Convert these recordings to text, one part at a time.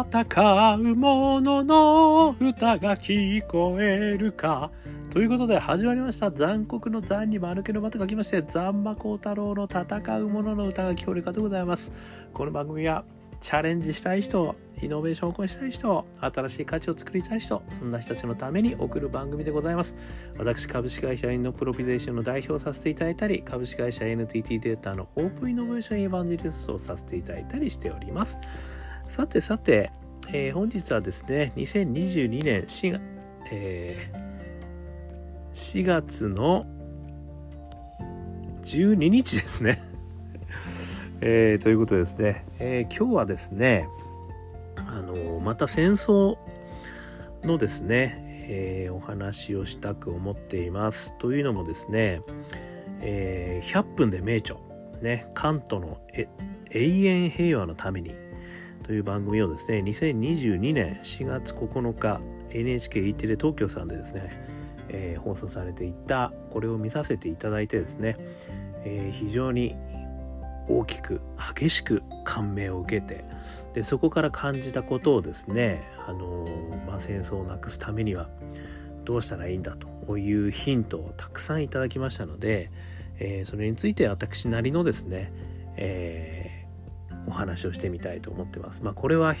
戦う者の歌が聞こえるか。ということで始まりました。残酷の残に丸けの間と書きまして、残馬光太郎の戦う者の歌が聞こえるかでございます。この番組はチャレンジしたい人、イノベーションを起こしたい人、新しい価値を作りたい人、そんな人たちのために送る番組でございます。私、株式会社インノプロピゼーションの代表をさせていただいたり、株式会社 NTT データのオープンイノベーションエヴァンジェリストをさせていただいたりしております。さてさて、えー、本日はですね、2022年4月、えー、4月の12日ですね。えー、ということですね、えー、今日はですね、あのまた戦争のですね、えー、お話をしたく思っています。というのもですね、えー、100分で名著、ね、カントの永遠平和のためにという番組をですね、2022年4月9日、NHKE テレ東京さんでですね、えー、放送されていた、これを見させていただいてですね、えー、非常に大きく激しく感銘を受けてでそこから感じたことをですね、あのまあ、戦争をなくすためにはどうしたらいいんだというヒントをたくさんいただきましたので、えー、それについて私なりのですね、えー、お話をしてみたいと思ってます。まあ、これは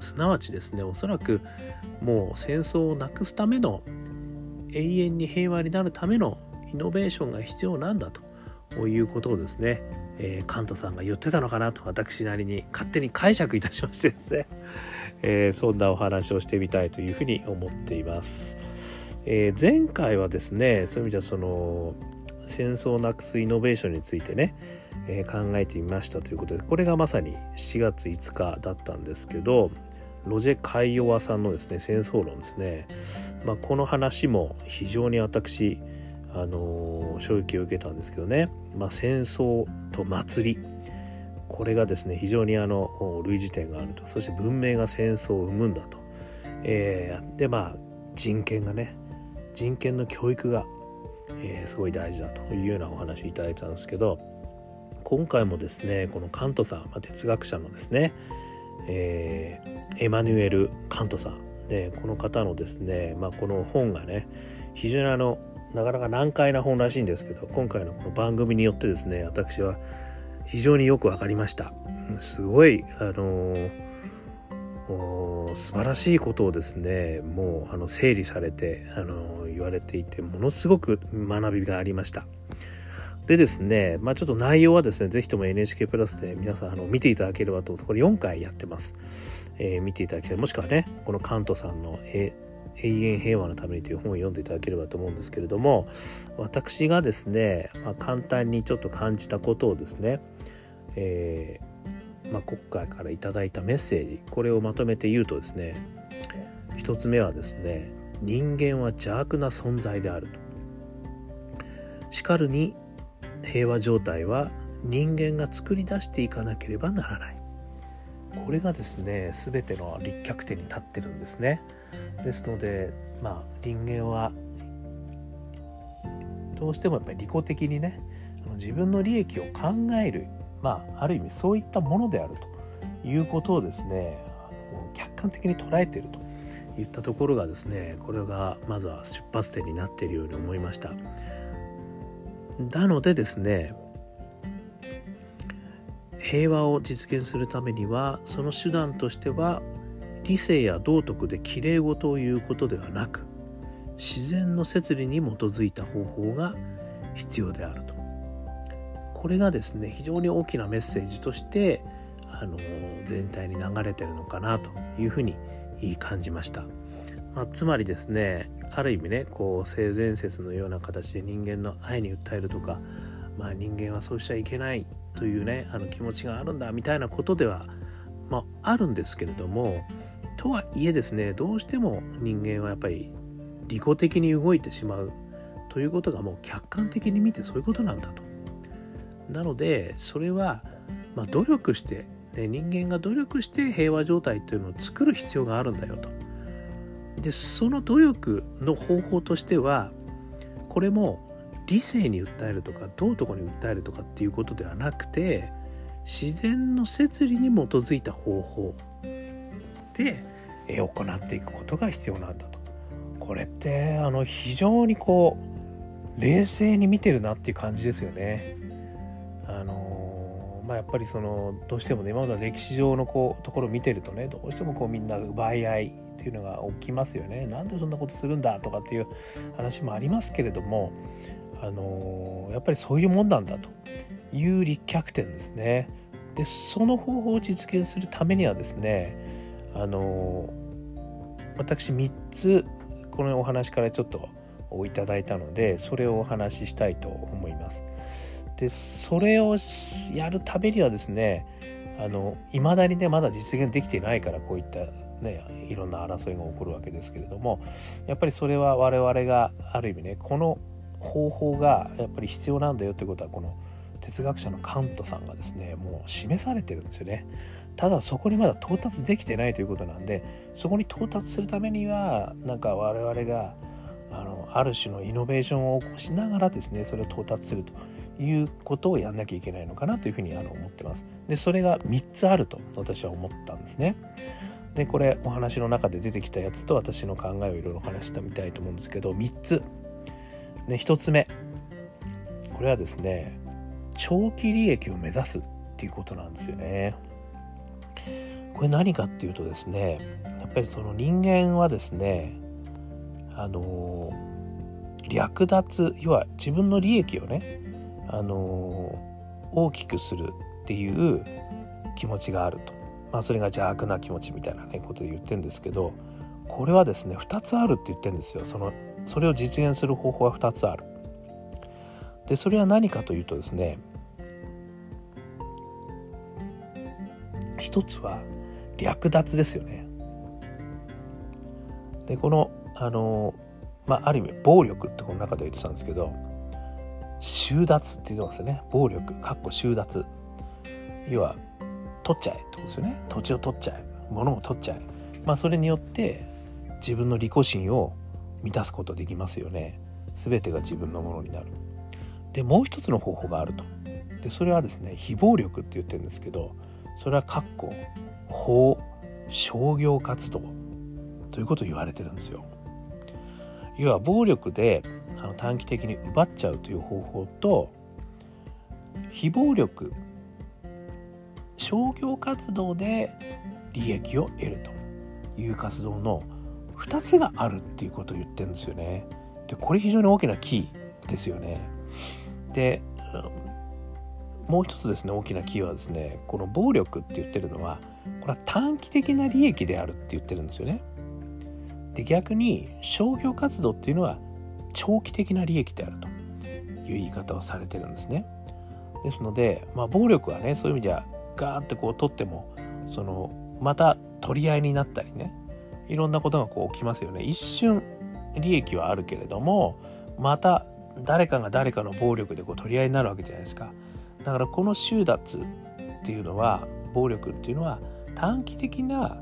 すなわちですねおそらくもう戦争をなくすための永遠に平和になるためのイノベーションが必要なんだということをですねえー、カントさんが言ってたのかなと私なりに勝手に解釈いたしましてですね、えー、そんなお話をしてみたいというふうに思っています。えー、前回はですねそういう意味ではその戦争をなくすイノベーションについてね、え考えてみましたということでこれがまさに4月5日だったんですけどロジェ・カイオワさんのですね戦争論ですね、まあ、この話も非常に私あの衝撃を受けたんですけどね、まあ、戦争と祭り。これがですね非常にあの類似点があると。そして文明が戦争を生むんだと、えー、でまあ人権がね人権の教育が、えー、すごい大事だというようなお話いただいたんですけど今回もですねこのカントさん、まあ、哲学者のですね、えー、エマニュエル・カントさん。でこの方のですね、まあ、この本がね非常にあのなかなか難解な本らしいんですけど今回のこの番組によってですね私は非常によく分かりました。すごいあのー、素晴らしいことをですねもうあの整理されてあのー、言われていてものすごく学びがありました。でですね、まあ、ちょっと内容はですね、ぜひとも NHK プラスで皆さんあの見ていただければと、これ4回やってます。えー、見ていただければ、もしくはね、このカントさんの、永遠平和のためにという本を読んでいただければと思うんですけれども私がですね、まあ、簡単にちょっと感じたことをですね、えー、まあ、国会からいただいたメッセージこれをまとめて言うとですね一つ目はですね人間は邪悪な存在であるとしかるに平和状態は人間が作り出していかなければならないこれがですね全ての立脚点に立ってるんですね。ですのでまあ人間はどうしてもやっぱり利己的にね自分の利益を考えるまあある意味そういったものであるということをですね客観的に捉えているといったところがですねこれがまずは出発点になっているように思いましたなのでですね平和を実現するためにはその手段としては理性や道徳できれい事を言うことではなく自然の摂理に基づいた方法が必要であると。これがですね非常に大きなメッセージとしてあの全体に流れてるのかなというふうに感じました、まあ、つまりですねある意味ねこう性善説のような形で人間の愛に訴えるとか、まあ、人間はそうしちゃいけないというねあの気持ちがあるんだみたいなことでは、まあ、あるんですけれどもとはいえですねどうしても人間はやっぱり利己的に動いてしまうということがもう客観的に見てそういうことなんだと。なのでそれは、まあ、努力して、ね、人間が努力して平和状態っていうのを作る必要があるんだよと。でその努力の方法としてはこれも理性に訴えるとか道徳に訴えるとかっていうことではなくて自然の摂理に基づいた方法て行っていくことが必要なんだとこれってあの非常にこう冷静に見てるなっていう感じですよね。あのまあ、やっぱりそのどうしてもね今までの歴史上のこうところを見てるとねどうしてもこうみんな奪い合いっていうのが起きますよね。なんでそんなことするんだとかっていう話もありますけれどもあのやっぱりそういうもんなんだという立脚点ですね。でその方法を実現するためにはですねあの私3つこのお話からちょっといただいたのでそれをお話ししたいと思います。でそれをやるためにはですねあの未だにねまだ実現できていないからこういったねいろんな争いが起こるわけですけれどもやっぱりそれは我々がある意味ねこの方法がやっぱり必要なんだよということはこの哲学者のカントさんがですねもう示されてるんですよね。ただそこにまだ到達できてないということなんでそこに到達するためにはなんか我々があのある種のイノベーションを起こしながらですねそれを到達するということをやんなきゃいけないのかなというふうにあの思ってます。でそれが3つあると私は思ったんですね。でこれお話の中で出てきたやつと私の考えをいろいろ話してみたいと思うんですけど3つ。ね、1つ目これはですね長期利益を目指すっていうことなんですよね。これ何かっていうとですねやっぱりその人間はですねあの略奪要は自分の利益をねあの大きくするっていう気持ちがあると、まあ、それが邪悪な気持ちみたいなねことで言ってるんですけどこれはですね2つあるって言ってるんですよ。そのそれを実現する方法は2つある。でそれは何かというとですね一つは略奪ですよね。でこのあのまあある意味暴力ってこの中で言ってたんですけど収奪って言ってますよね。暴力かっこ収奪。要は取っちゃえってことですよね。土地を取っちゃえ。物を取っちゃえ。まあそれによって自分の利己心を満たすことできますよね。全てが自分のものになる。でもう一つの方法があると。でそれはですね非暴力って言ってるんですけどそれはかっこ法商業活動ということを言われてるんですよ。要は暴力であの短期的に奪っちゃうという方法と非暴力商業活動で利益を得るという活動の2つがあるっていうことを言ってるんですよね。でこれ非常に大きなキーですよね。でもう一つですね大きなキーはですねこの暴力って言ってるのはこれは短期的な利益であるって言ってるんですよね。で逆に商業活動っていうのは長期的な利益であるという言い方をされてるんですね。ですので、まあ、暴力はねそういう意味ではガーってこう取ってもそのまた取り合いになったりねいろんなことがこう起きますよね。一瞬利益はあるけれどもまた誰かが誰かの暴力でこう取り合いになるわけじゃないですか。だからこの収奪っていうのは暴力っていうのは短期的な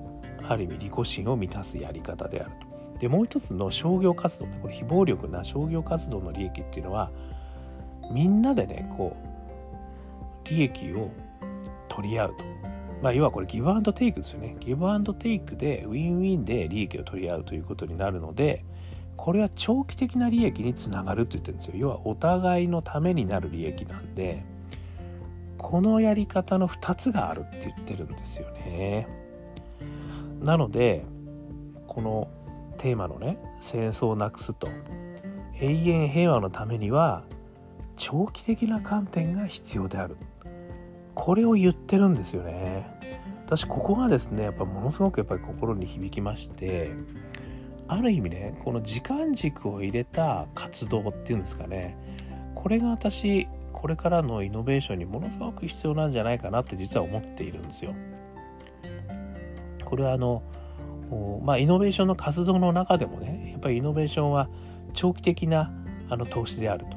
ある意味利己心を満たすやり方であると。でもう一つの商業活動ねこれ非暴力な商業活動の利益っていうのはみんなでねこう利益を取り合うと。まあ要はこれギブアンドテイクですよね。ギブアンドテイクでウィンウィンで利益を取り合うということになるのでこれは長期的な利益につながるって言ってるんですよ。要はお互いのためになる利益なんでこのやり方の2つがあるって言ってるんですよね。なのでこのテーマのね戦争をなくすと永遠平和のためには長期的な観点が必要であるこれを言ってるんですよね私ここがですねやっぱものすごくやっぱり心に響きましてある意味ねこの時間軸を入れた活動っていうんですかねこれが私これからのイノベーションにものすごく必要なんじゃないかなって実は思っているんですよ。これはあのまあイノベーションの活動の中でもねやっぱりイノベーションは長期的なあの投資であると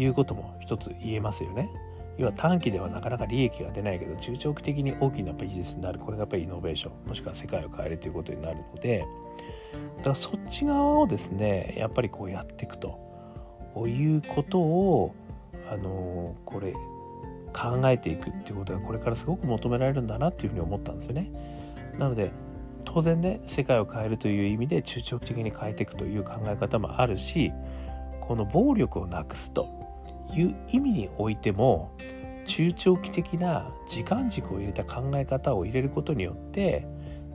いうことも一つ言えますよね。要は短期ではなかなか利益が出ないけど中長期的に大きなビジネスになる。これがやっぱりイノベーションもしくは世界を変えるということになるので。だからそっち側をですねやっぱりこうやっていくと。いうことをあのこれ考えていくっていうことがこれからすごく求められるんだなっていうふうに思ったんですよね。なので当然ね世界を変えるという意味で中長期的に変えていくという考え方もあるしこの暴力をなくすと。いう意味においても中長期的な時間軸を入れた考え方を入れることによって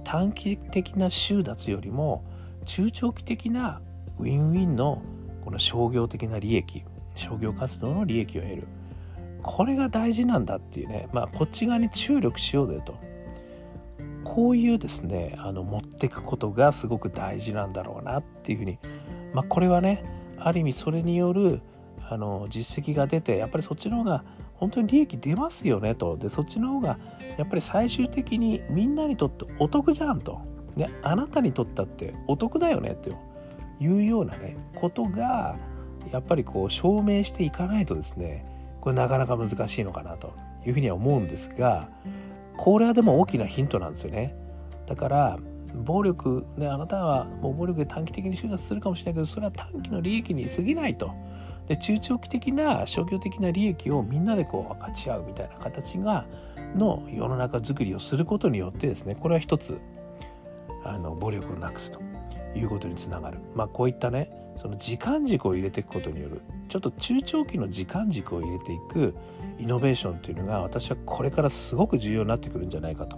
短期的な収奪よりも中長期的なウィンウィンのこの商業的な利益商業活動の利益を得る。これが大事なんだっていうねまあこっち側に注力しようぜと。こういうですねあの持ってくことがすごく大事なんだろうなっていうふうにまあこれはねある意味それによるあの実績が出てやっぱりそっちの方が本当に利益出ますよねと。でそっちの方がやっぱり最終的にみんなにとってお得じゃんと。であなたにとったってお得だよねと。いうようなねことがやっぱりこう証明していかないとですねこれなかなか難しいのかなと。いうふうには思うんですがこれはでも大きなヒントなんですよね。だから暴力ねあなたはもう暴力で短期的に収奪するかもしれないけどそれは短期の利益に過ぎないと。で中長期的な商業的な利益をみんなでこう分かち合うみたいな形がの世の中づくりをすることによってですねこれは一つあの暴力をなくすということにつながる。まあこういったねその時間軸を入れていくことによるちょっと中長期の時間軸を入れていくイノベーションというのが私はこれからすごく重要になってくるんじゃないかと。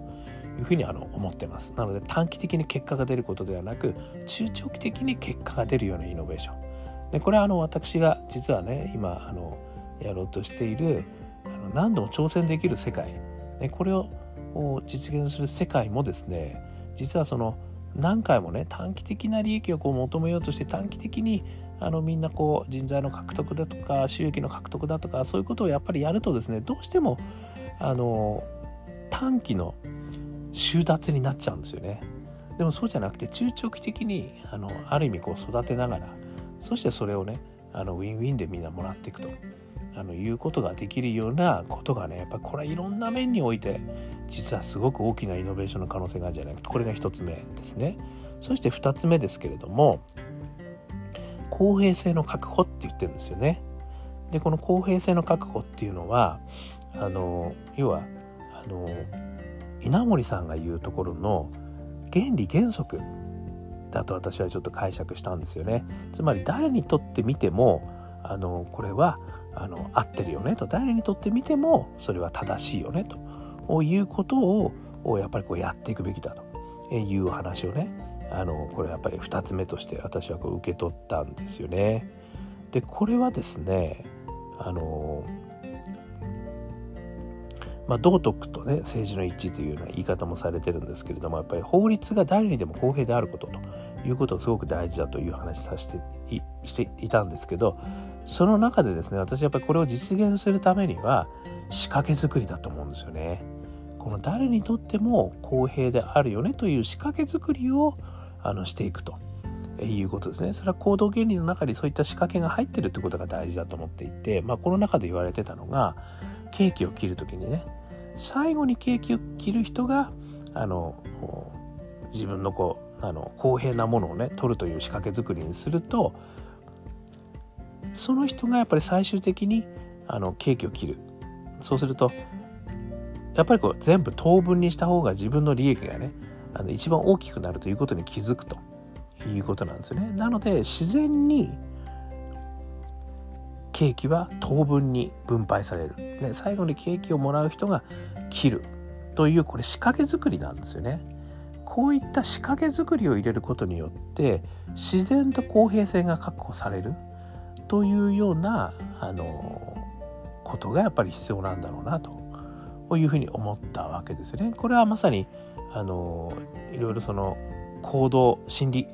いうふうにあの思ってます。なので短期的に結果が出ることではなく中長期的に結果が出るようなイノベーション。でこれはあの私が実はね今あのやろうとしているあの何度も挑戦できる世界、ね、これを実現する世界もですね実はその何回もね短期的な利益をこう求めようとして短期的にあのみんなこう人材の獲得だとか収益の獲得だとかそういうことをやっぱりやるとですねどうしてもあの短期の収奪になっちゃうんですよね。でもそうじゃなくて中長期的にあのある意味こう育てながらそしてそれをねあのウィンウィンでみんなもらっていくと。あのいうことができるようなことがねやっぱこれはいろんな面において実はすごく大きなイノベーションの可能性があるんじゃないかこれが1つ目ですね。そして2つ目ですけれども公平性の確保って言ってるんですよね。でこの公平性の確保っていうのはあの要はあの稲森さんが言うところの原理原則だと私はちょっと解釈したんですよね。つまり誰にとってみてもあのこれはあの合ってるよねと。誰にとってみてもそれは正しいよねと。いうことをやっぱりこうやっていくべきだと。いう話をねあのこれやっぱり2つ目として私はこう受け取ったんですよね。でこれはですねあのまあ、道徳とね政治の一致というような言い方もされてるんですけれどもやっぱり法律が誰にでも公平であることということをすごく大事だという話させていしていたんですけどその中でですね私やっぱりこれを実現するためには仕掛け作りだと思うんですよね。この誰にとっても公平であるよねという仕掛け作りをあのしていくということですね。それは行動原理の中にそういった仕掛けが入ってるってことが大事だと思っていて、まあ、この中で言われてたのがケーキを切る時にね最後にケーキを切る人があの自分のこうあの公平なものをね取るという仕掛け作りにするとその人がやっぱり最終的にあのケーキを切るそうするとやっぱりこう全部等分にした方が自分の利益がねあの一番大きくなるということに気づくということなんですよね。なので自然にケーキは等分に分配される。で最後にケーキをもらう人が切るというこれ仕掛け作りなんですよね。こういった仕掛け作りを入れることによって自然と公平性が確保されるというようなあのことがやっぱり必要なんだろうなというふうに思ったわけですよね。これはまさにあのいろいろその行動心理、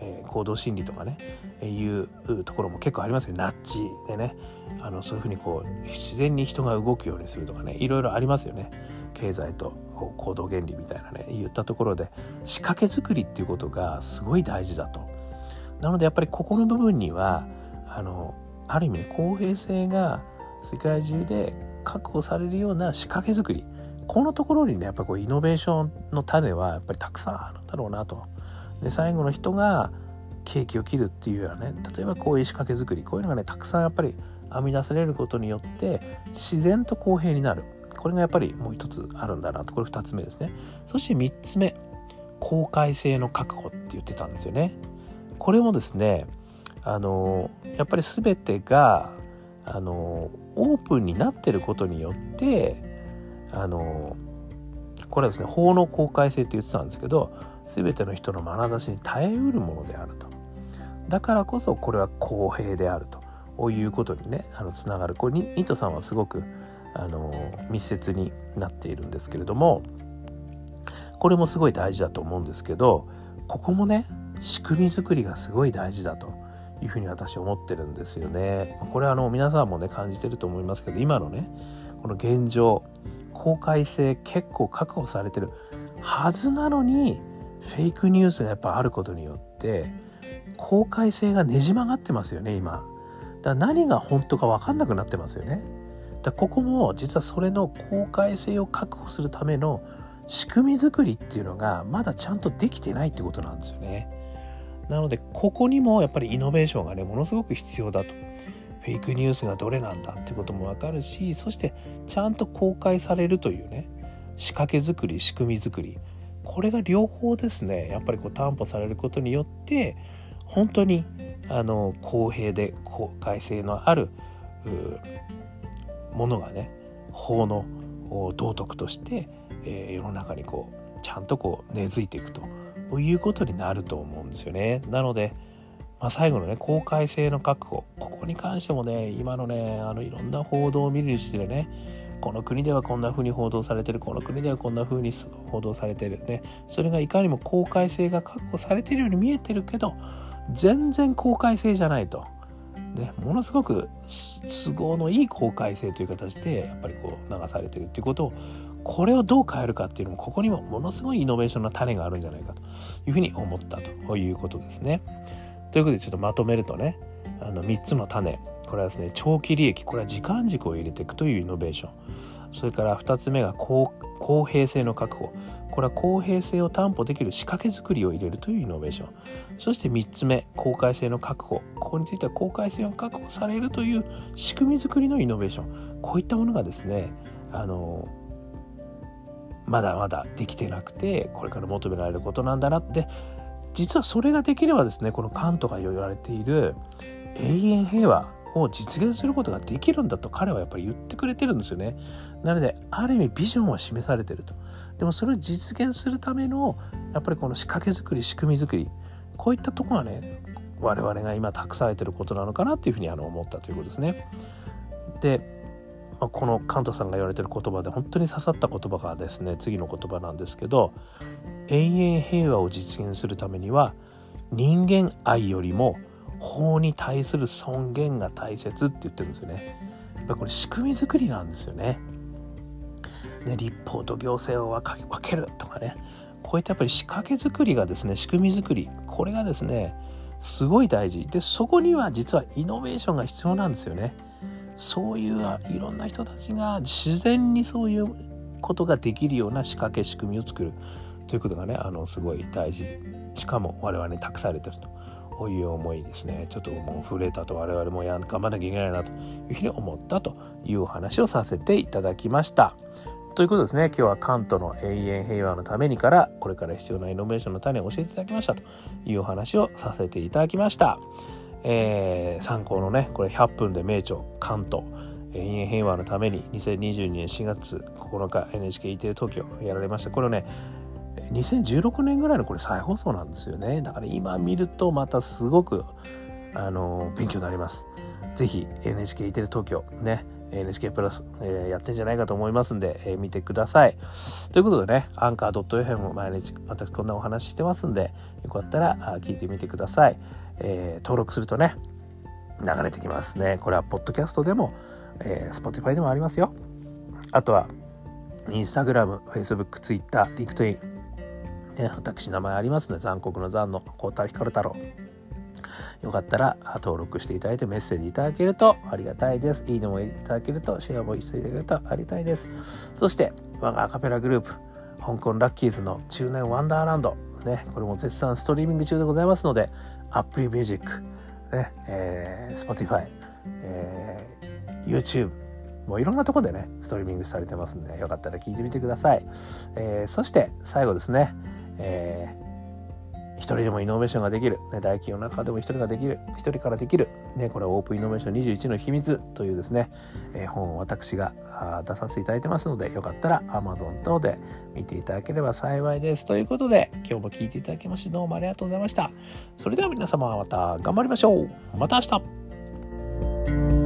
えー、行動心理とかねえいうところも結構ありますよナッジでねあのそういうふうにこう自然に人が動くようにするとかねいろいろありますよね経済と行動原理みたいなね言ったところで仕掛け作りっていうことがすごい大事だと。なのでやっぱりここの部分にはあのある意味ね公平性が世界中で確保されるような仕掛け作りこのところにねやっぱこうイノベーションの種はやっぱりたくさんあるんだろうなと。で最後の人がケーキを切るっていうようなね例えばこういう仕掛け作りこういうのがねたくさんやっぱり編み出されることによって自然と公平になる。これがやっぱりもう一つあるんだなと。これ2つ目ですね。そして3つ目公開性の確保って言ってたんですよね。これもですねあのやっぱり全てがあのオープンになってることによってあのこれはですね法の公開性って言ってたんですけど全ての人の眼差しに耐えうるものであると。だからこそこれは公平であると。いうことにねあのつながる。これにニトさんはすごくあの密接になっているんですけれどもこれもすごい大事だと思うんですけどここもね仕組み作りがすごい大事だと。いうふうに私思ってるんですよね。これはあの皆さんもね感じてると思いますけど今のねこの現状公開性結構確保されてるはずなのにフェイクニュースがやっぱあることによって公開性がねじ曲がってますよね今。だ何が本当か分かんなくなってますよね。だここも実はそれの公開性を確保するための仕組み作りっていうのがまだちゃんとできてないってことなんですよね。なのでここにもやっぱりイノベーションがねものすごく必要だと。フェイクニュースがどれなんだってこともわかるしそしてちゃんと公開されるというね仕掛け作り仕組み作りこれが両方ですねやっぱりこう担保されることによって本当にあの公平で公開性のあるものがね法の道徳として、えー、世の中にこうちゃんとこう根付いていくということになると思うんですよね。なので、まあ、最後のね公開性の確保ここに関してもね今のねあのいろんな報道を見るにしてねこの国ではこんな風に報道されてるこの国ではこんな風に報道されてるねそれがいかにも公開性が確保されてるように見えてるけど全然公開性じゃないと。ね、ものすごく都合のいい公開性という形でやっぱりこう流されてるっていうことをこれをどう変えるかっていうのもここにもものすごいイノベーションの種があるんじゃないかというふうに思ったということですね。ということでちょっとまとめるとねあの3つの種これはですね長期利益これは時間軸を入れていくというイノベーション。それから2つ目が公平性の確保。これは公平性を担保できる仕掛け作りを入れるというイノベーション。そして3つ目公開性の確保。ここについては公開性を確保されるという仕組み作りのイノベーション。こういったものがですねあのまだまだできてなくてこれから求められることなんだなって。実はそれができればですねこのカントが言われている永遠平和を実現することができるんだと彼はやっぱり言ってくれてるんですよね。なのである意味ビジョンは示されてると。でもそれを実現するためのやっぱりこの仕掛け作り仕組み作りこういったところがね我々が今託されてることなのかなっていうふうにあの思ったということですね。で、ま、このカントさんが言われてる言葉で本当に刺さった言葉がですね次の言葉なんですけど永遠平和を実現するためには人間愛よりも法に対する尊厳が大切って言ってるんですよね。やっぱこれ仕組み作りなんですよね。ね、立法と行政を分けるとかね。こういったやっぱり仕掛け作りがですね仕組み作り。これがですねすごい大事。でそこには実はイノベーションが必要なんですよね。そういういろんな人たちが自然にそういうことができるような仕掛け仕組みを作る。ということがねあのすごい大事。しかも我々に託されてると。こういう思いですね。ちょっともう震えたと我々もや頑張らなきゃいけないなというふうに思ったというお話をさせていただきました。ということですね。今日はカントの永遠平和のためにからこれから必要なイノベーションの種を教えていただきましたというお話をさせていただきました、えー、参考のねこれ100分で名著カント永遠平和のために2022年4月9日 NHK イテレ東京やられました。これをね2016年ぐらいのこれ再放送なんですよねだから今見るとまたすごくあの勉強になりますぜひ NHK テレ東京ね NHK プラス、えー、やってんじゃないかと思いますんで、えー、見てください。ということでね、アンカー .fm も毎日私こんなお話してますんで、よかったら聞いてみてください。えー、登録するとね、流れてきますね。これはポッドキャストでも、えー、Spotify でもありますよ。あとは、インスタグラム、Facebook、Twitter、LinkedIn、ね、私名前ありますので、残酷の残の孝太光太郎。よかったら登録していただいてメッセージいただけるとありがたいです。いいねもいただけると、シェアもしていただけるとありがたいです。そして、我がアカペラグループ、香港ラッキーズの中年ワンダーランド、ね、これも絶賛ストリーミング中でございますので、Apple Music、ねえー、Spotify、えー、YouTube、もういろんなとこでね、ストリーミングされてますんで、よかったら聞いてみてください。えー、そして最後ですね、えー一人でもイノベーションができる、ね、大企業の中でも一人ができる、一人からできる、ね、これはオープンイノベーション21の秘密というですね、えー、本を私が出させていただいてますので、よかったら Amazon 等で見ていただければ幸いです。ということで、今日も聞いていただきましてどうもありがとうございました。それでは皆様また頑張りましょう。また明日